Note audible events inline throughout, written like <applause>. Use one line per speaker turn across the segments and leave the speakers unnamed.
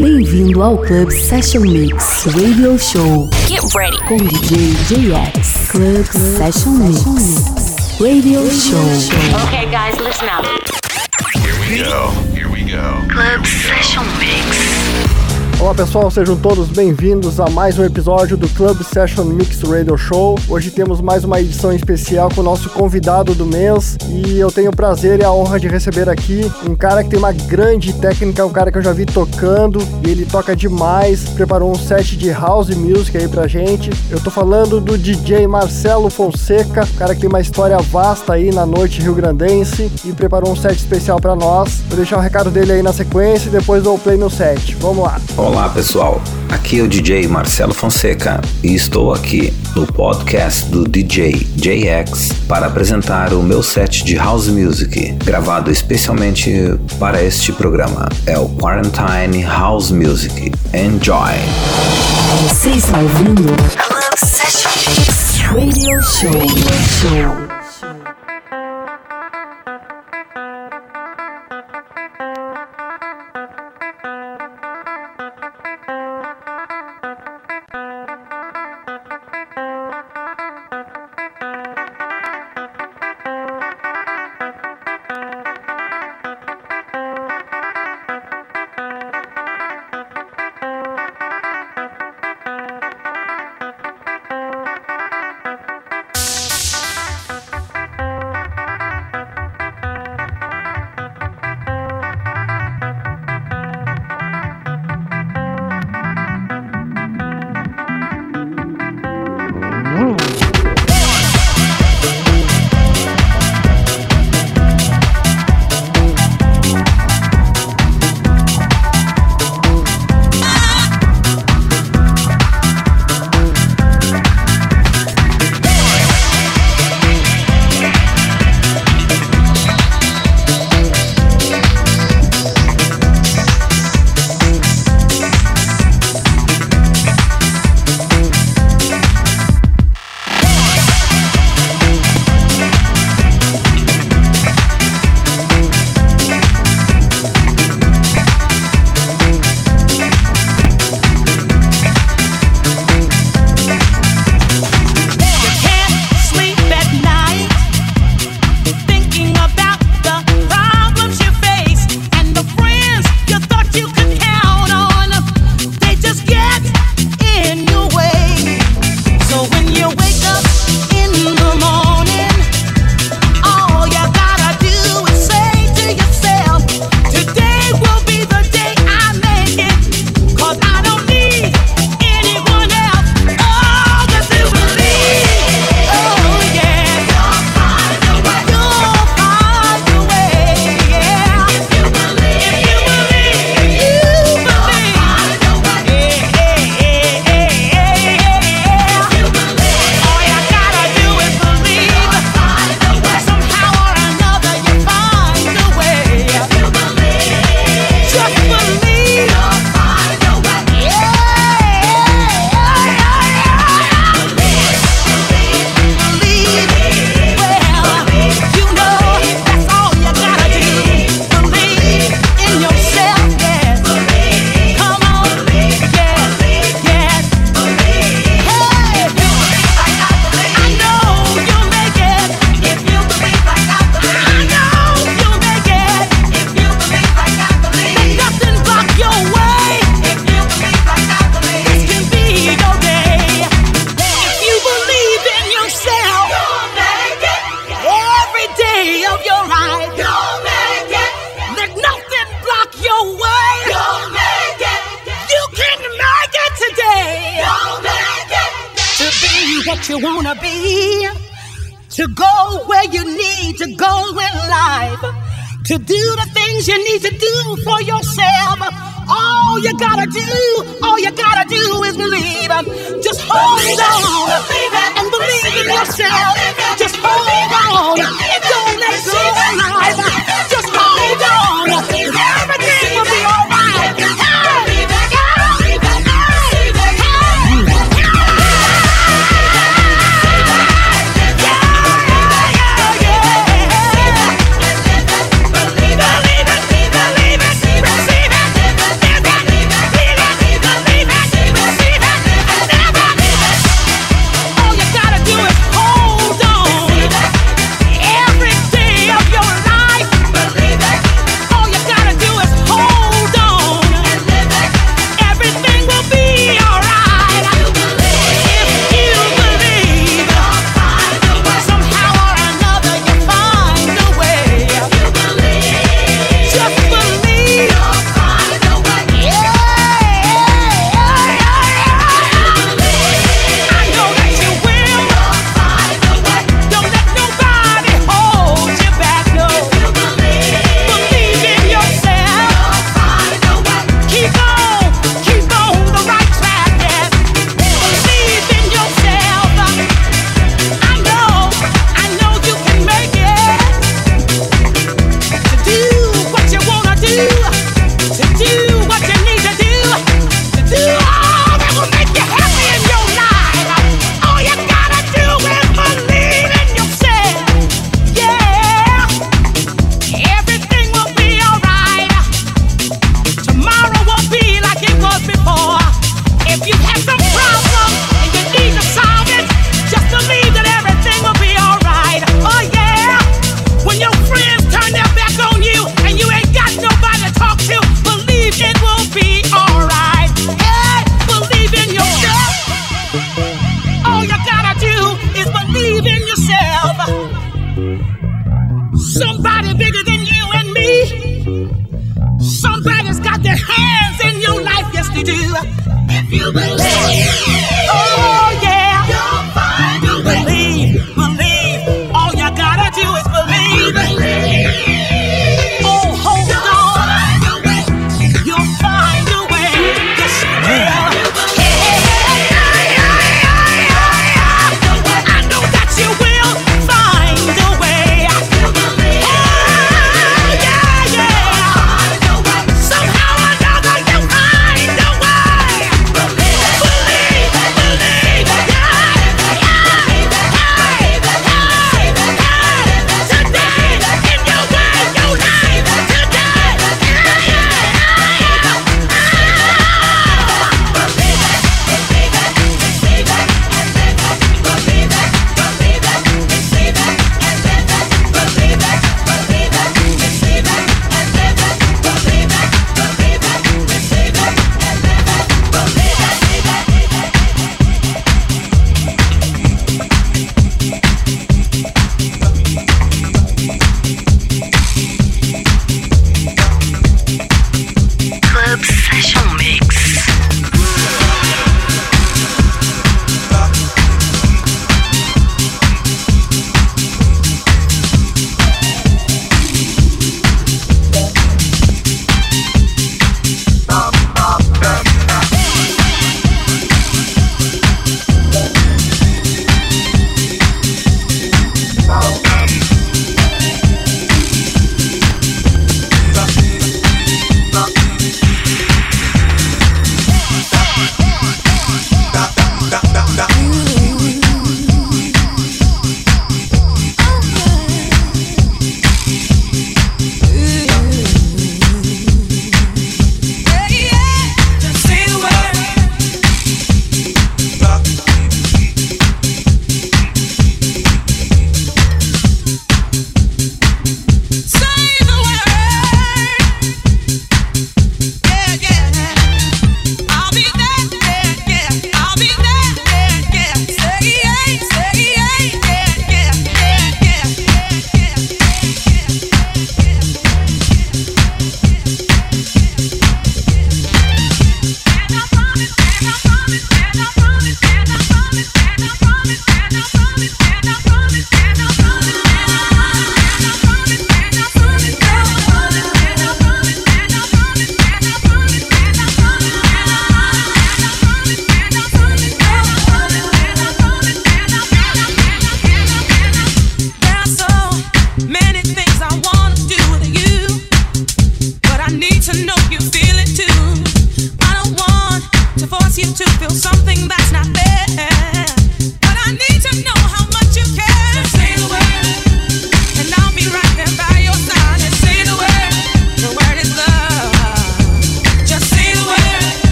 Bem-vindo ao Club Session Mix Radio Show.
Get ready.
Com DJ JX. Club, Session, Mix Radio Show.
Okay, guys, listen up.
Here we go. Here we go.
Club Session Mix.
Olá pessoal, sejam todos bem-vindos a mais um episódio do Club Session Mix Radio Show. Hoje temos mais uma edição especial com o nosso convidado do mês e eu tenho o prazer e a honra de receber aqui um cara que tem uma grande técnica, um cara que eu já vi tocando e ele toca demais, preparou um set de house music aí pra gente. Eu tô falando do DJ Marcelo Fonseca, um cara que tem uma história vasta aí na noite rio-grandense e preparou um set especial para nós. Vou deixar o recado dele aí na sequência e depois dou play no set. Vamos lá.
Olá pessoal, aqui é o DJ Marcelo Fonseca e estou aqui no podcast do DJ JX para apresentar o meu set de house music, gravado especialmente para este programa. É o Quarantine House Music. Enjoy!
Você está ouvindo Radio Show. Show.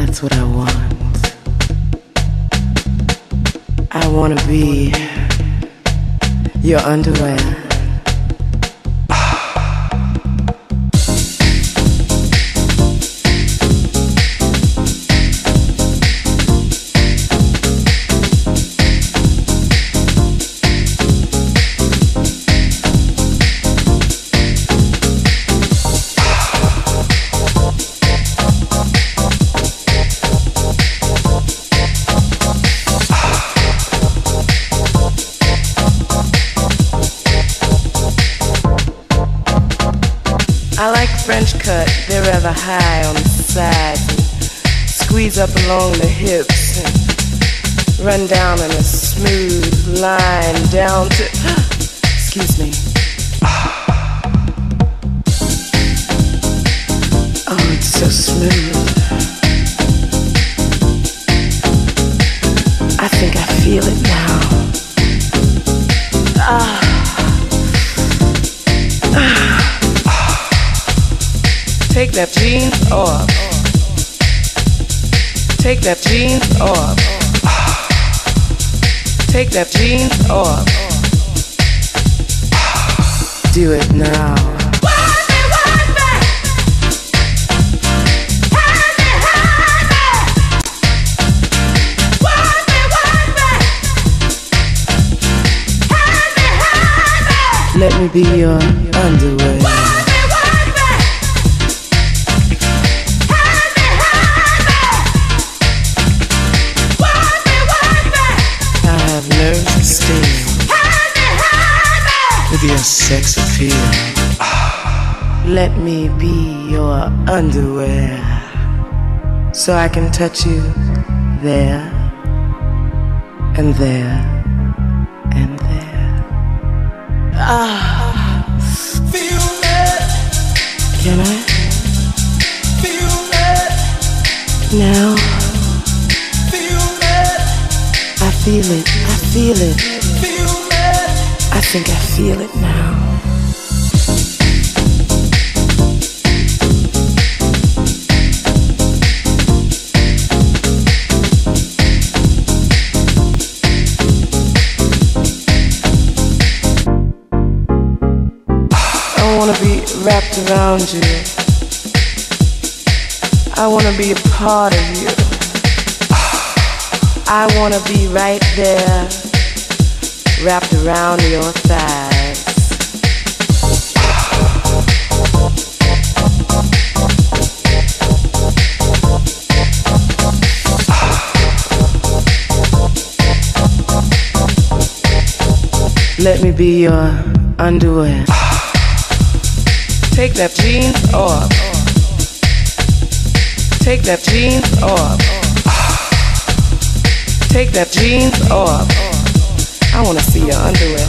That's what I want. I want to be your underwear. Like French cut. They're rather high on the sides and squeeze up along the hips and run down in a smooth line down to. <gasps> Excuse me. <sighs> Oh, it's so smooth. I think I feel it now. That jeans off. Take that jeans off. Take that jeans off. Do it now. Let me be your underwear. With your sex appeal. Let me be your underwear so I can touch you there and there and there. Ah, feel it. Can I? Feel it. Now. I feel it. I feel it. I think I feel it now. I wanna be wrapped around you. I wanna be a part of you. I wanna be right there, wrapped around your thighs. Let me be your underwear. Take that jeans off. Take that jeans off. Take that jeans off. I wanna see your underwear.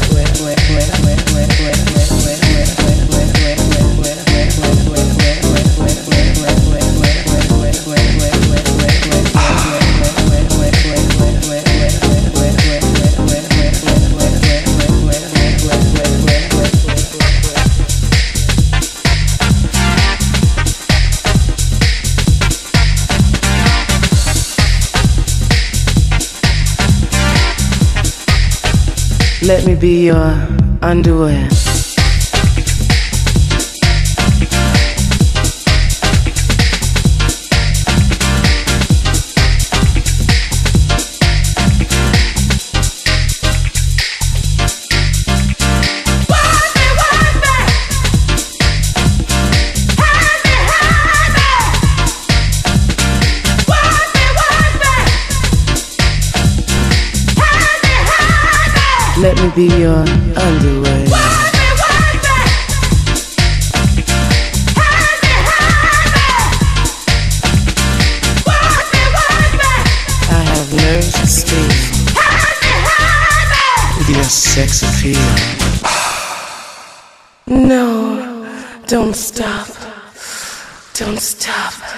Let me be your underwear. Be your underwear. I have nerves to steel with your sex appeal. No, don't stop. Don't stop.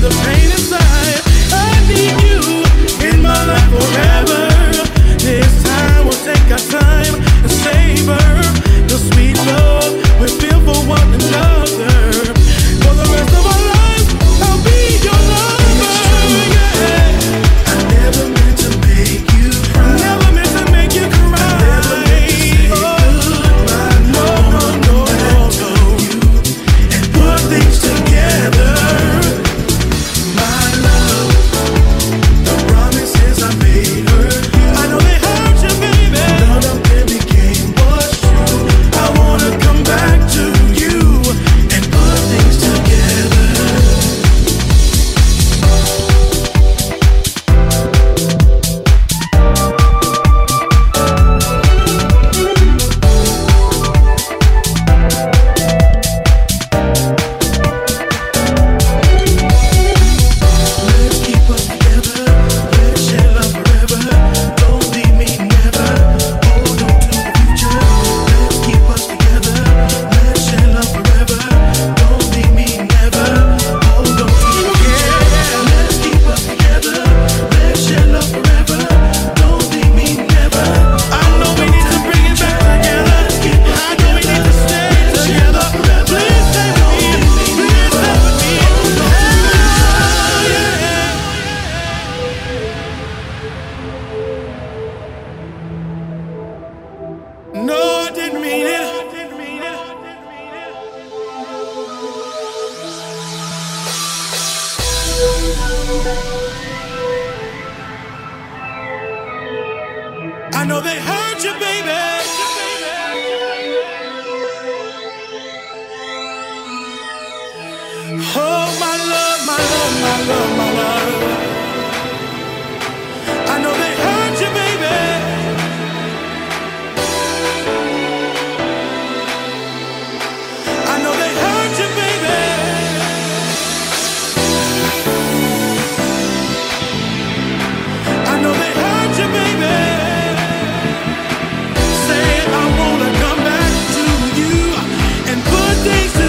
the pain. your baby. Oh, my love, my love, my love, my love. things to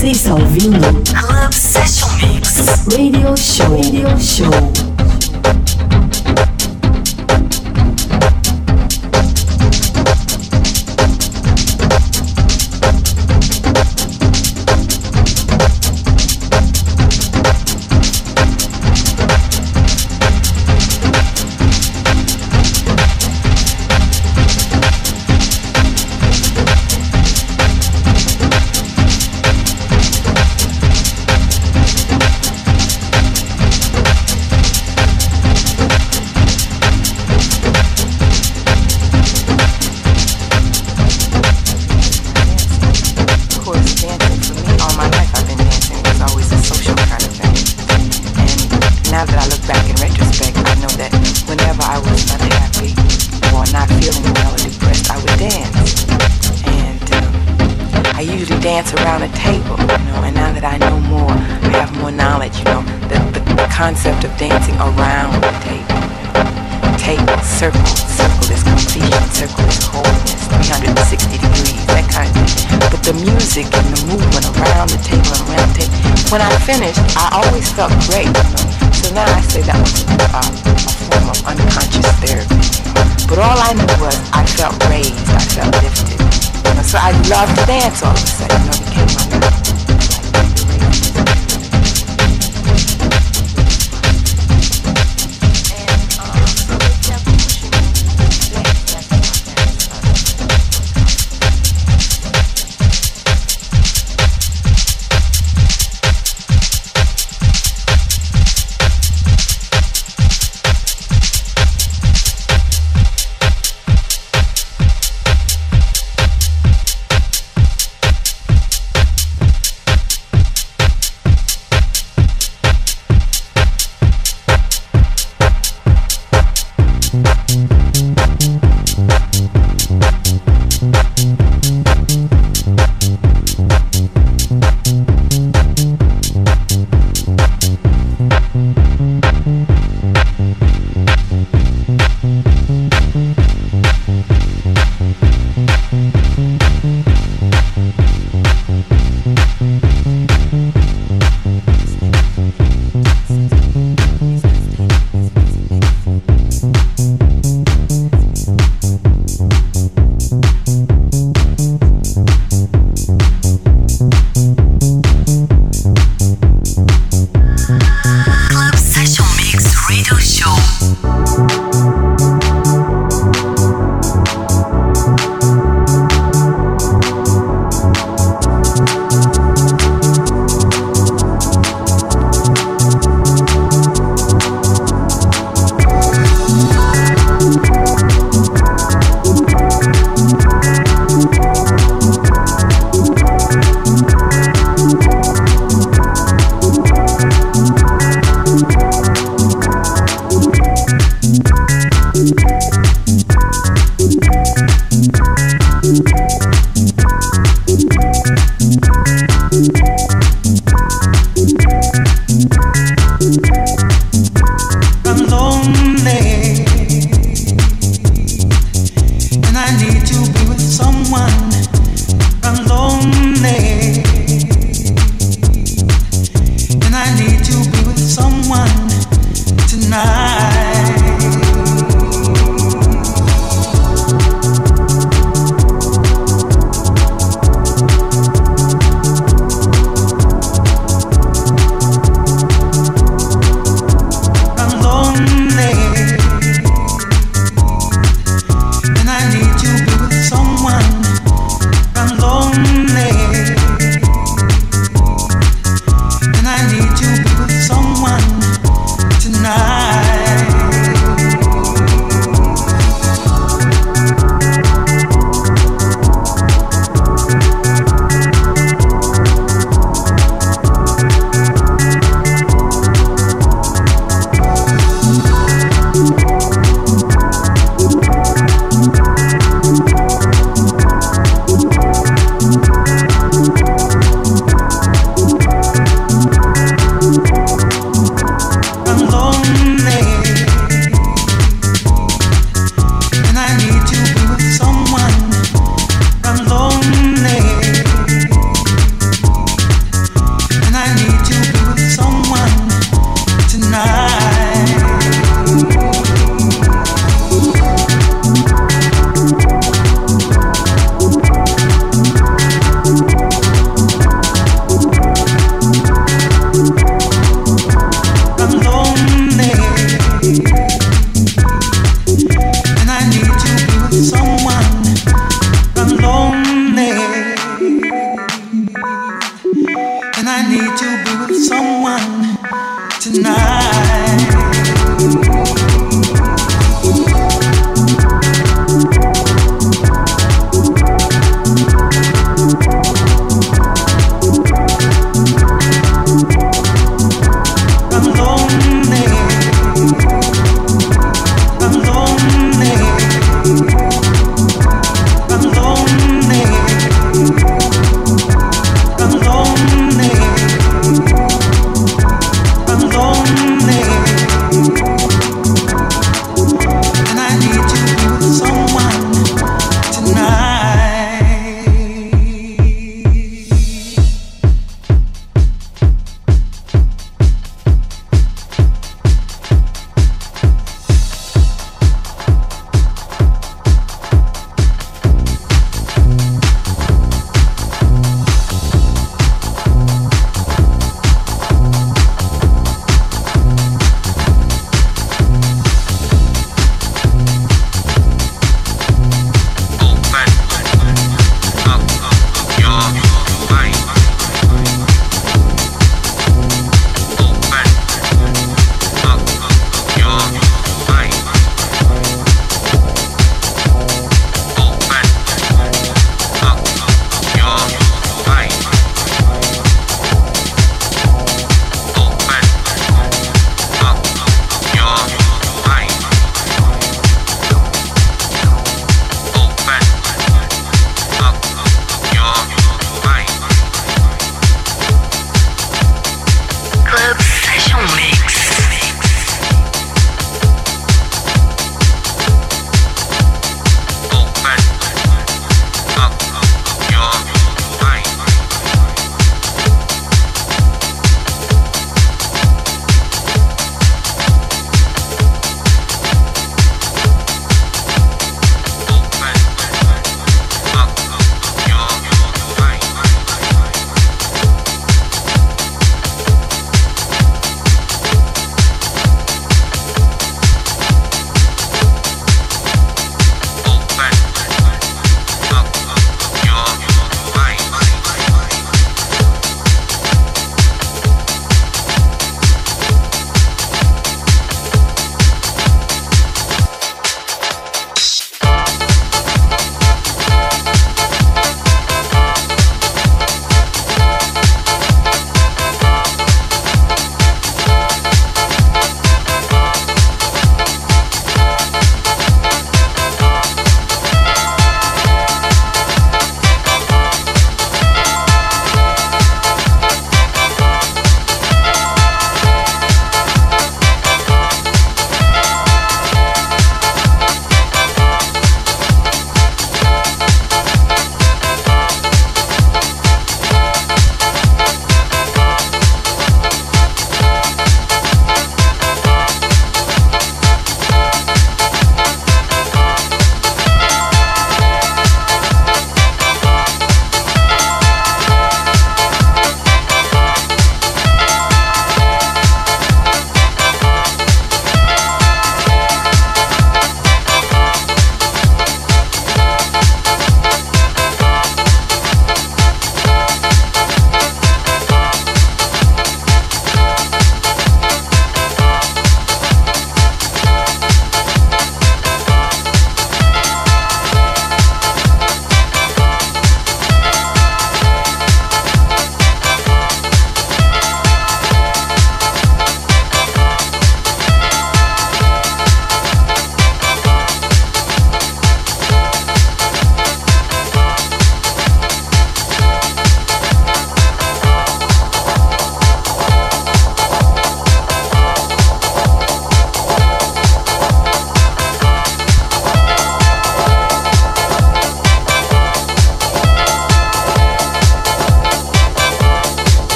Você está ouvindo
Club Session Mix
Radio Show. Radio Show.